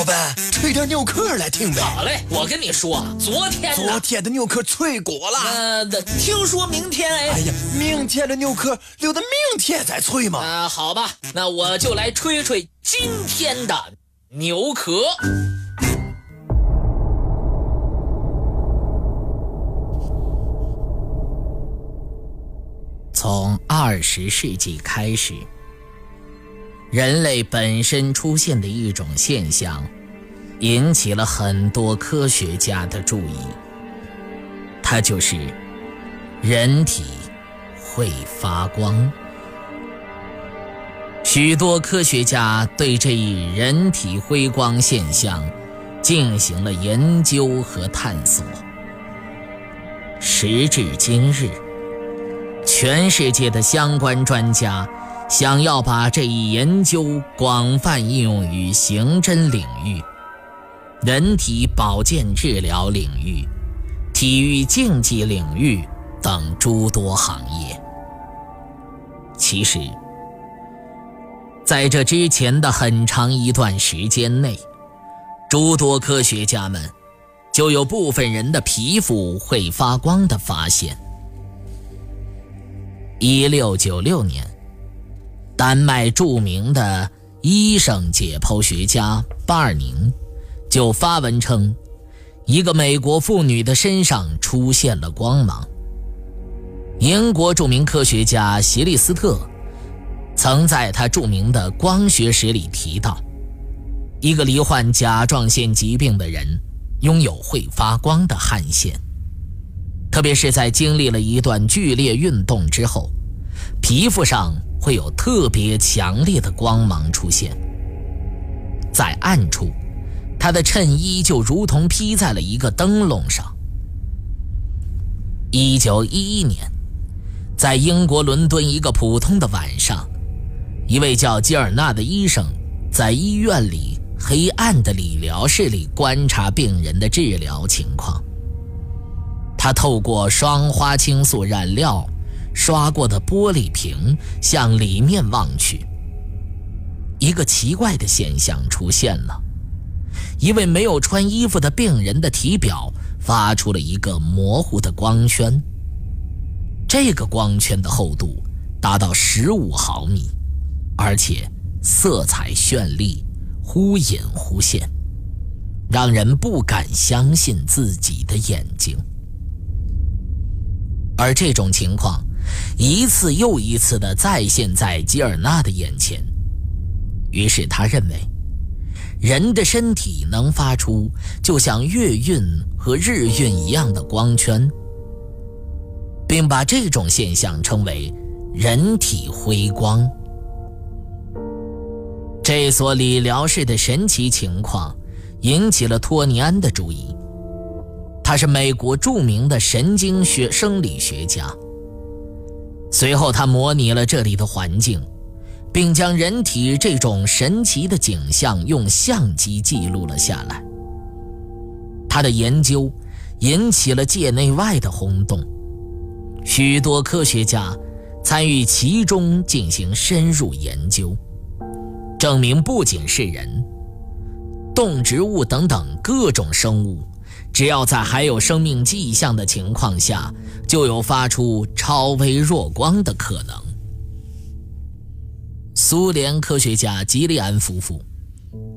老板，吹点牛壳来听呗。好嘞，我跟你说，昨天昨天的牛壳脆果了。呃，听说明天哎。哎呀，明天的牛壳留到明天再吹嘛。啊，好吧，那我就来吹吹今天的牛壳。从二十世纪开始。人类本身出现的一种现象，引起了很多科学家的注意。它就是人体会发光。许多科学家对这一人体辉光现象进行了研究和探索。时至今日，全世界的相关专家。想要把这一研究广泛应用于刑侦领域、人体保健治疗领域、体育竞技领域等诸多行业。其实，在这之前的很长一段时间内，诸多科学家们就有部分人的皮肤会发光的发现。一六九六年。丹麦著名的医生解剖学家巴尔宁就发文称，一个美国妇女的身上出现了光芒。英国著名科学家席利斯特曾在他著名的光学史里提到，一个罹患甲状腺疾病的人拥有会发光的汗腺，特别是在经历了一段剧烈运动之后，皮肤上。会有特别强烈的光芒出现，在暗处，他的衬衣就如同披在了一个灯笼上。一九一一年，在英国伦敦一个普通的晚上，一位叫吉尔纳的医生在医院里黑暗的理疗室里观察病人的治疗情况。他透过双花青素染料。刷过的玻璃瓶向里面望去，一个奇怪的现象出现了：一位没有穿衣服的病人的体表发出了一个模糊的光圈。这个光圈的厚度达到十五毫米，而且色彩绚丽，忽隐忽现，让人不敢相信自己的眼睛。而这种情况。一次又一次地再现在吉尔纳的眼前，于是他认为，人的身体能发出就像月晕和日晕一样的光圈，并把这种现象称为“人体辉光”。这所理疗室的神奇情况引起了托尼安的注意，他是美国著名的神经学生理学家。随后，他模拟了这里的环境，并将人体这种神奇的景象用相机记录了下来。他的研究引起了界内外的轰动，许多科学家参与其中进行深入研究，证明不仅是人、动植物等等各种生物。只要在还有生命迹象的情况下，就有发出超微弱光的可能。苏联科学家吉利安夫妇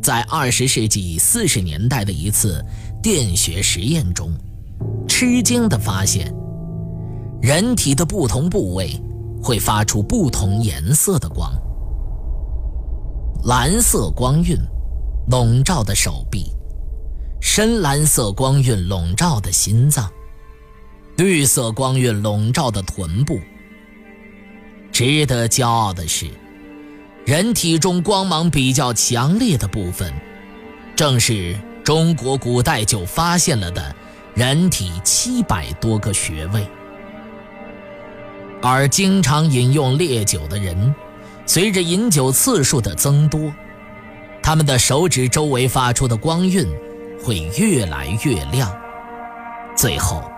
在二十世纪四十年代的一次电学实验中，吃惊地发现，人体的不同部位会发出不同颜色的光。蓝色光晕笼罩的手臂。深蓝色光晕笼罩的心脏，绿色光晕笼罩的臀部。值得骄傲的是，人体中光芒比较强烈的部分，正是中国古代就发现了的人体七百多个穴位。而经常饮用烈酒的人，随着饮酒次数的增多，他们的手指周围发出的光晕。会越来越亮，最后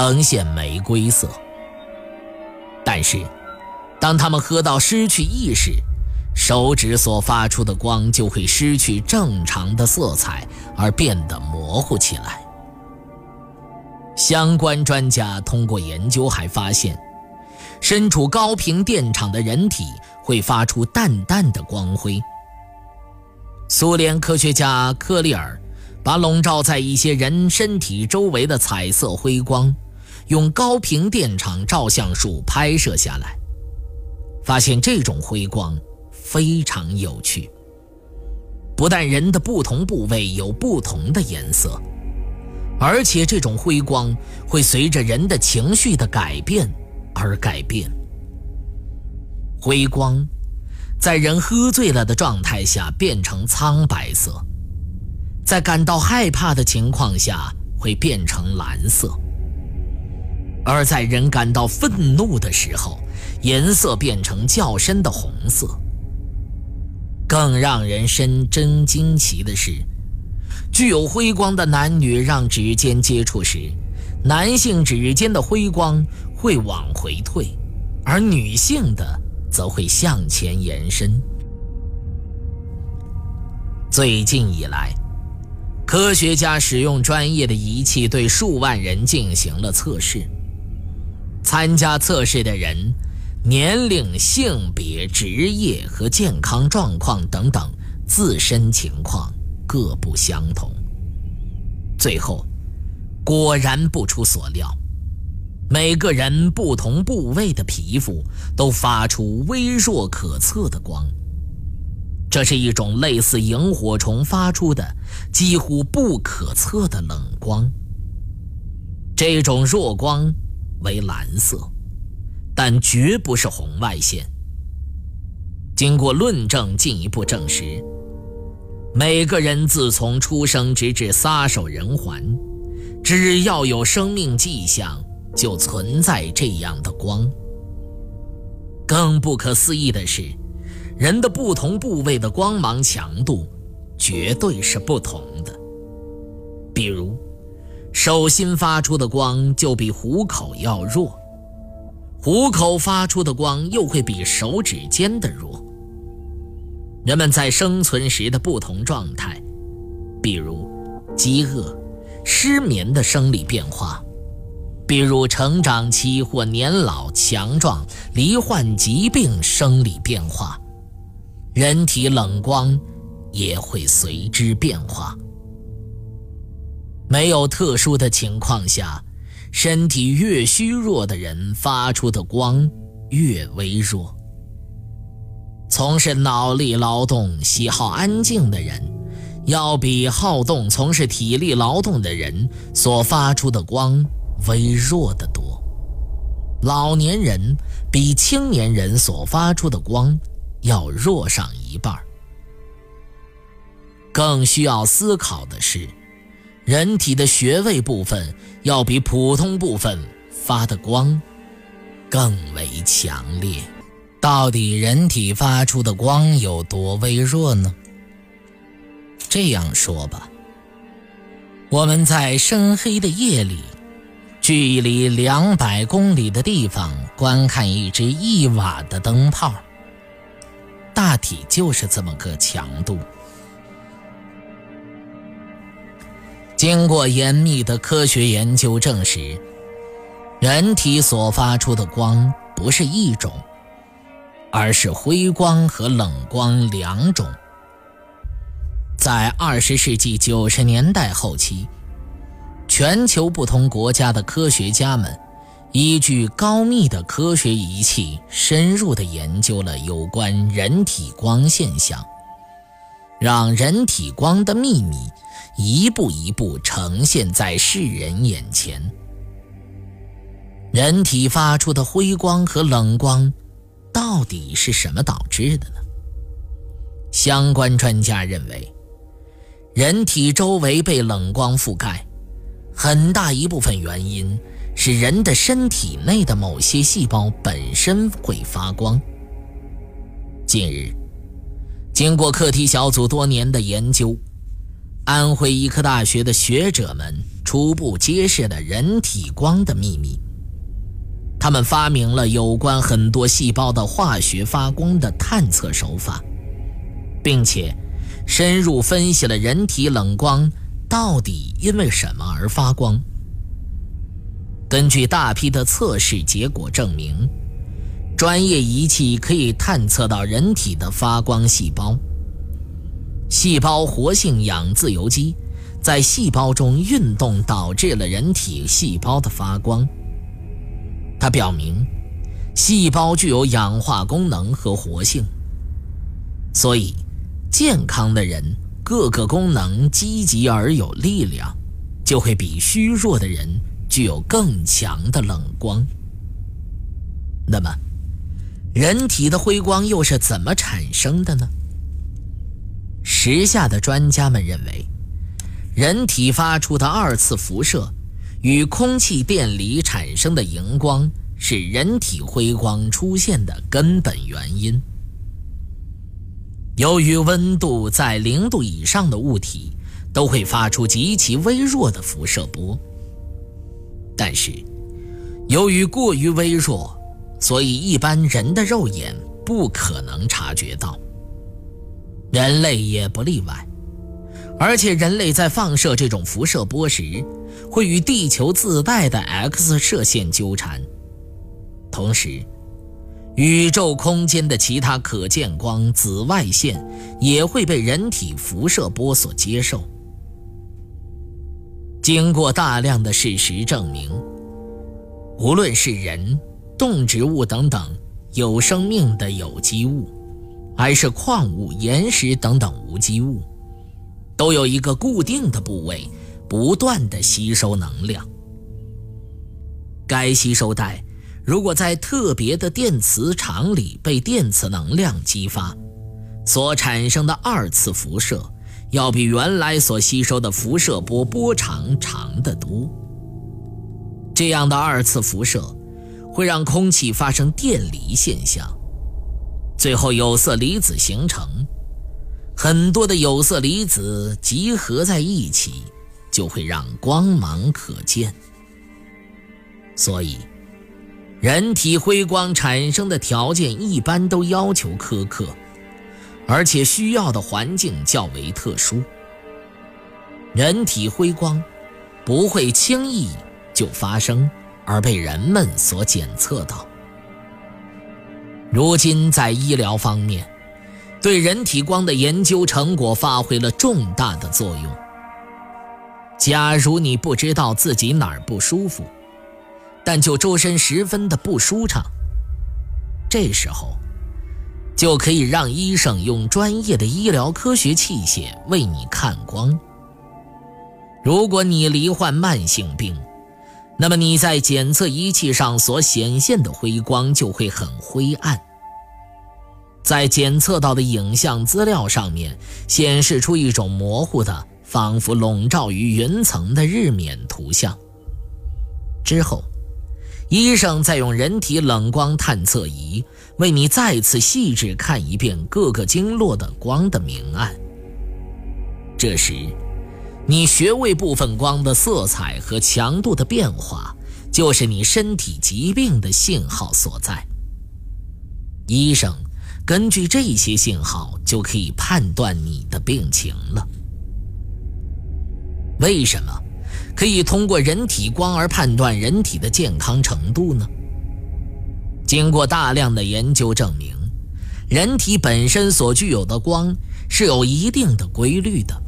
呈现玫瑰色。但是，当他们喝到失去意识，手指所发出的光就会失去正常的色彩，而变得模糊起来。相关专家通过研究还发现，身处高频电场的人体会发出淡淡的光辉。苏联科学家科利尔把笼罩在一些人身体周围的彩色辉光，用高频电场照相术拍摄下来，发现这种辉光。非常有趣。不但人的不同部位有不同的颜色，而且这种辉光会随着人的情绪的改变而改变。辉光在人喝醉了的状态下变成苍白色，在感到害怕的情况下会变成蓝色，而在人感到愤怒的时候，颜色变成较深的红色。更让人深真惊奇的是，具有辉光的男女让指尖接触时，男性指尖的辉光会往回退，而女性的则会向前延伸。最近以来，科学家使用专业的仪器对数万人进行了测试，参加测试的人。年龄、性别、职业和健康状况等等自身情况各不相同。最后，果然不出所料，每个人不同部位的皮肤都发出微弱可测的光。这是一种类似萤火虫发出的几乎不可测的冷光。这种弱光为蓝色。但绝不是红外线。经过论证，进一步证实，每个人自从出生直至撒手人寰，只要有生命迹象，就存在这样的光。更不可思议的是，人的不同部位的光芒强度绝对是不同的。比如，手心发出的光就比虎口要弱。虎口发出的光又会比手指尖的弱。人们在生存时的不同状态，比如饥饿、失眠的生理变化，比如成长期或年老、强壮、罹患疾病生理变化，人体冷光也会随之变化。没有特殊的情况下。身体越虚弱的人发出的光越微弱。从事脑力劳动、喜好安静的人，要比好动从事体力劳动的人所发出的光微弱得多。老年人比青年人所发出的光要弱上一半。更需要思考的是。人体的穴位部分要比普通部分发的光更为强烈。到底人体发出的光有多微弱呢？这样说吧，我们在深黑的夜里，距离两百公里的地方观看一只一瓦的灯泡，大体就是这么个强度。经过严密的科学研究证实，人体所发出的光不是一种，而是辉光和冷光两种。在二十世纪九十年代后期，全球不同国家的科学家们依据高密的科学仪器，深入地研究了有关人体光现象，让人体光的秘密。一步一步呈现在世人眼前。人体发出的辉光和冷光，到底是什么导致的呢？相关专家认为，人体周围被冷光覆盖，很大一部分原因是人的身体内的某些细胞本身会发光。近日，经过课题小组多年的研究。安徽医科大学的学者们初步揭示了人体光的秘密。他们发明了有关很多细胞的化学发光的探测手法，并且深入分析了人体冷光到底因为什么而发光。根据大批的测试结果证明，专业仪器可以探测到人体的发光细胞。细胞活性氧自由基在细胞中运动，导致了人体细胞的发光。它表明，细胞具有氧化功能和活性，所以健康的人各个功能积极而有力量，就会比虚弱的人具有更强的冷光。那么，人体的辉光又是怎么产生的呢？时下的专家们认为，人体发出的二次辐射。与空气电离产生的荧光是人体辉光出现的根本原因。由于温度在零度以上的物体都会发出极其微弱的辐射波，但是由于过于微弱，所以一般人的肉眼不可能察觉到，人类也不例外。而且，人类在放射这种辐射波时，会与地球自带的 X 射线纠缠，同时，宇宙空间的其他可见光紫外线也会被人体辐射波所接受。经过大量的事实证明，无论是人、动植物等等有生命的有机物，还是矿物、岩石等等无机物。都有一个固定的部位，不断的吸收能量。该吸收带如果在特别的电磁场里被电磁能量激发，所产生的二次辐射，要比原来所吸收的辐射波波长长得多。这样的二次辐射会让空气发生电离现象，最后有色离子形成。很多的有色离子集合在一起，就会让光芒可见。所以，人体辉光产生的条件一般都要求苛刻，而且需要的环境较为特殊。人体辉光不会轻易就发生，而被人们所检测到。如今在医疗方面，对人体光的研究成果发挥了重大的作用。假如你不知道自己哪儿不舒服，但就周身十分的不舒畅，这时候就可以让医生用专业的医疗科学器械为你看光。如果你罹患慢性病，那么你在检测仪器上所显现的辉光就会很灰暗。在检测到的影像资料上面显示出一种模糊的、仿佛笼罩于云层的日冕图像。之后，医生再用人体冷光探测仪为你再次细致看一遍各个经络的光的明暗。这时，你穴位部分光的色彩和强度的变化，就是你身体疾病的信号所在。医生。根据这些信号，就可以判断你的病情了。为什么可以通过人体光而判断人体的健康程度呢？经过大量的研究证明，人体本身所具有的光是有一定的规律的。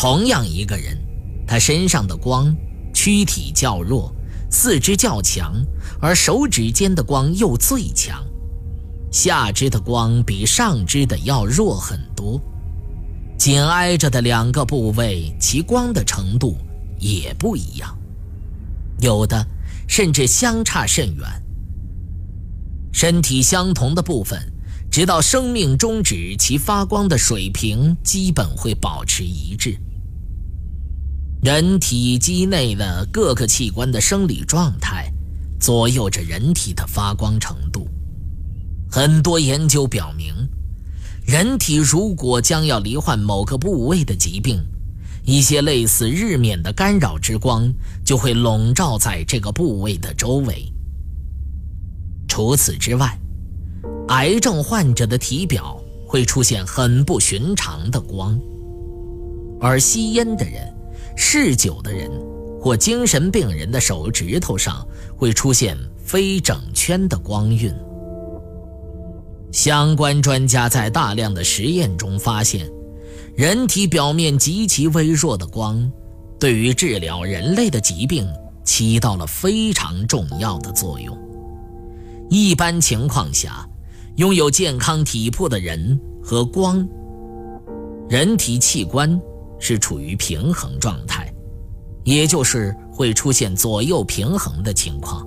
同样一个人，他身上的光，躯体较弱，四肢较强，而手指间的光又最强。下肢的光比上肢的要弱很多，紧挨着的两个部位，其光的程度也不一样，有的甚至相差甚远。身体相同的部分，直到生命终止，其发光的水平基本会保持一致。人体机内的各个器官的生理状态，左右着人体的发光程度。很多研究表明，人体如果将要罹患某个部位的疾病，一些类似日冕的干扰之光就会笼罩在这个部位的周围。除此之外，癌症患者的体表会出现很不寻常的光，而吸烟的人、嗜酒的人或精神病人的手指头上会出现非整圈的光晕。相关专家在大量的实验中发现，人体表面极其微弱的光，对于治疗人类的疾病起到了非常重要的作用。一般情况下，拥有健康体魄的人和光，人体器官是处于平衡状态，也就是会出现左右平衡的情况。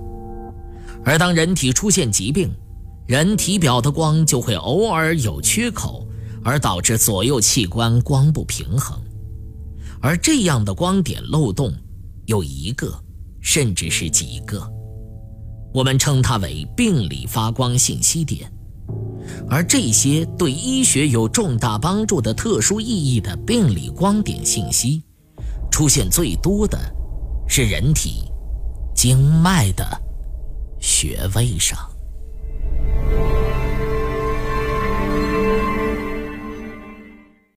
而当人体出现疾病，人体表的光就会偶尔有缺口，而导致左右器官光不平衡，而这样的光点漏洞有一个，甚至是几个，我们称它为病理发光信息点。而这些对医学有重大帮助的特殊意义的病理光点信息，出现最多的是人体经脉的穴位上。